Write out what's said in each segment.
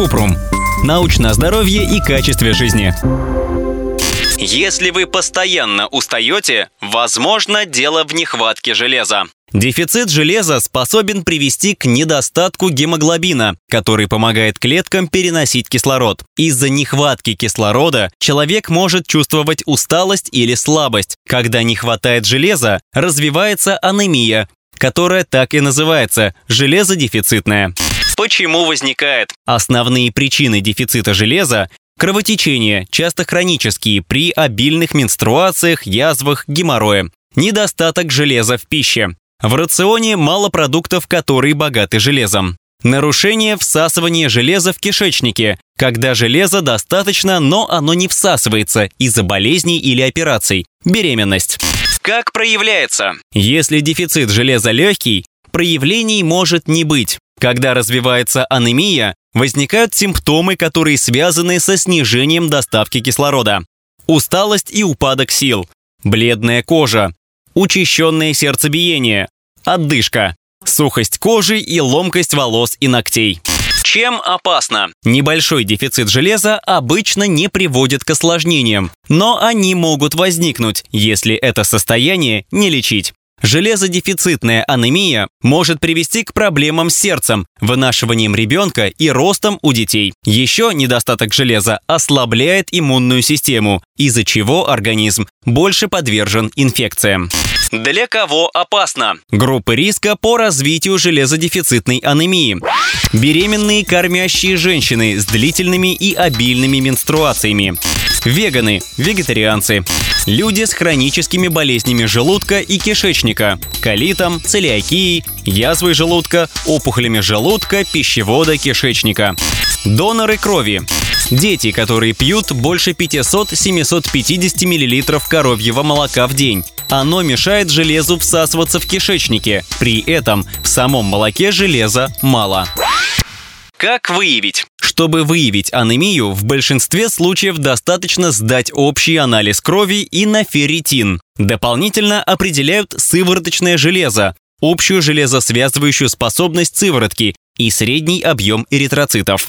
Купрум. Научное здоровье и качестве жизни. Если вы постоянно устаете, возможно, дело в нехватке железа. Дефицит железа способен привести к недостатку гемоглобина, который помогает клеткам переносить кислород. Из-за нехватки кислорода человек может чувствовать усталость или слабость. Когда не хватает железа, развивается анемия, которая так и называется – железодефицитная. Почему возникает? Основные причины дефицита железа Кровотечения, часто хронические, при обильных менструациях, язвах, геморрое. Недостаток железа в пище. В рационе мало продуктов, которые богаты железом. Нарушение всасывания железа в кишечнике, когда железа достаточно, но оно не всасывается из-за болезней или операций. Беременность. Как проявляется? Если дефицит железа легкий, проявлений может не быть. Когда развивается анемия, возникают симптомы, которые связаны со снижением доставки кислорода. Усталость и упадок сил, бледная кожа, учащенное сердцебиение, отдышка, сухость кожи и ломкость волос и ногтей. Чем опасно? Небольшой дефицит железа обычно не приводит к осложнениям, но они могут возникнуть, если это состояние не лечить. Железодефицитная анемия может привести к проблемам с сердцем, вынашиванием ребенка и ростом у детей. Еще недостаток железа ослабляет иммунную систему, из-за чего организм больше подвержен инфекциям. Для кого опасно? Группы риска по развитию железодефицитной анемии. Беременные кормящие женщины с длительными и обильными менструациями. Веганы, вегетарианцы. Люди с хроническими болезнями желудка и кишечника, колитом, целиакией, язвой желудка, опухолями желудка, пищевода, кишечника. Доноры крови. Дети, которые пьют больше 500-750 мл коровьего молока в день. Оно мешает железу всасываться в кишечнике. При этом в самом молоке железа мало. Как выявить? Чтобы выявить анемию, в большинстве случаев достаточно сдать общий анализ крови и на ферритин. Дополнительно определяют сывороточное железо, общую железосвязывающую способность сыворотки и средний объем эритроцитов.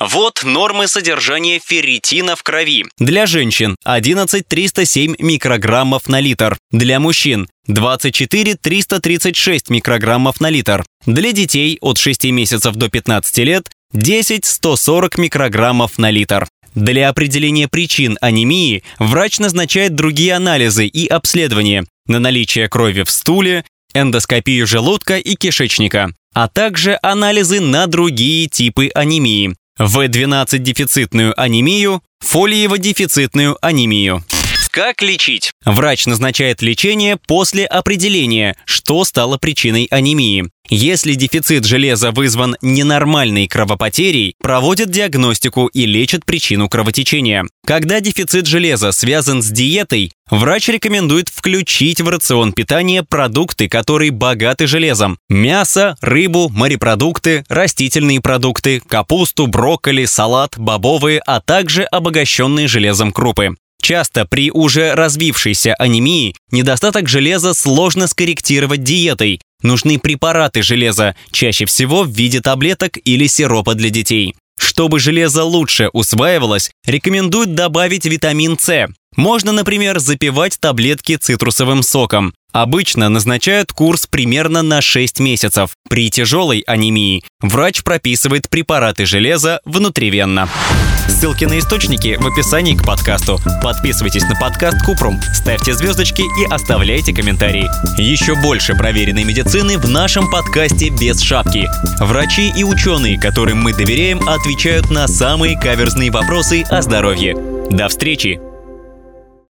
Вот нормы содержания ферритина в крови. Для женщин 11 307 микрограммов на литр. Для мужчин 24 336 микрограммов на литр. Для детей от 6 месяцев до 15 лет 10-140 микрограммов на литр. Для определения причин анемии врач назначает другие анализы и обследования на наличие крови в стуле, эндоскопию желудка и кишечника, а также анализы на другие типы анемии. В12-дефицитную анемию, фолиево-дефицитную анемию. Как лечить? Врач назначает лечение после определения, что стало причиной анемии. Если дефицит железа вызван ненормальной кровопотерей, проводят диагностику и лечат причину кровотечения. Когда дефицит железа связан с диетой, врач рекомендует включить в рацион питания продукты, которые богаты железом. Мясо, рыбу, морепродукты, растительные продукты, капусту, брокколи, салат, бобовые, а также обогащенные железом крупы. Часто при уже развившейся анемии недостаток железа сложно скорректировать диетой. Нужны препараты железа, чаще всего в виде таблеток или сиропа для детей. Чтобы железо лучше усваивалось, рекомендуют добавить витамин С. Можно, например, запивать таблетки цитрусовым соком. Обычно назначают курс примерно на 6 месяцев. При тяжелой анемии врач прописывает препараты железа внутривенно. Ссылки на источники в описании к подкасту. Подписывайтесь на подкаст Купрум, ставьте звездочки и оставляйте комментарии. Еще больше проверенной медицины в нашем подкасте «Без шапки». Врачи и ученые, которым мы доверяем, отвечают на самые каверзные вопросы о здоровье. До встречи!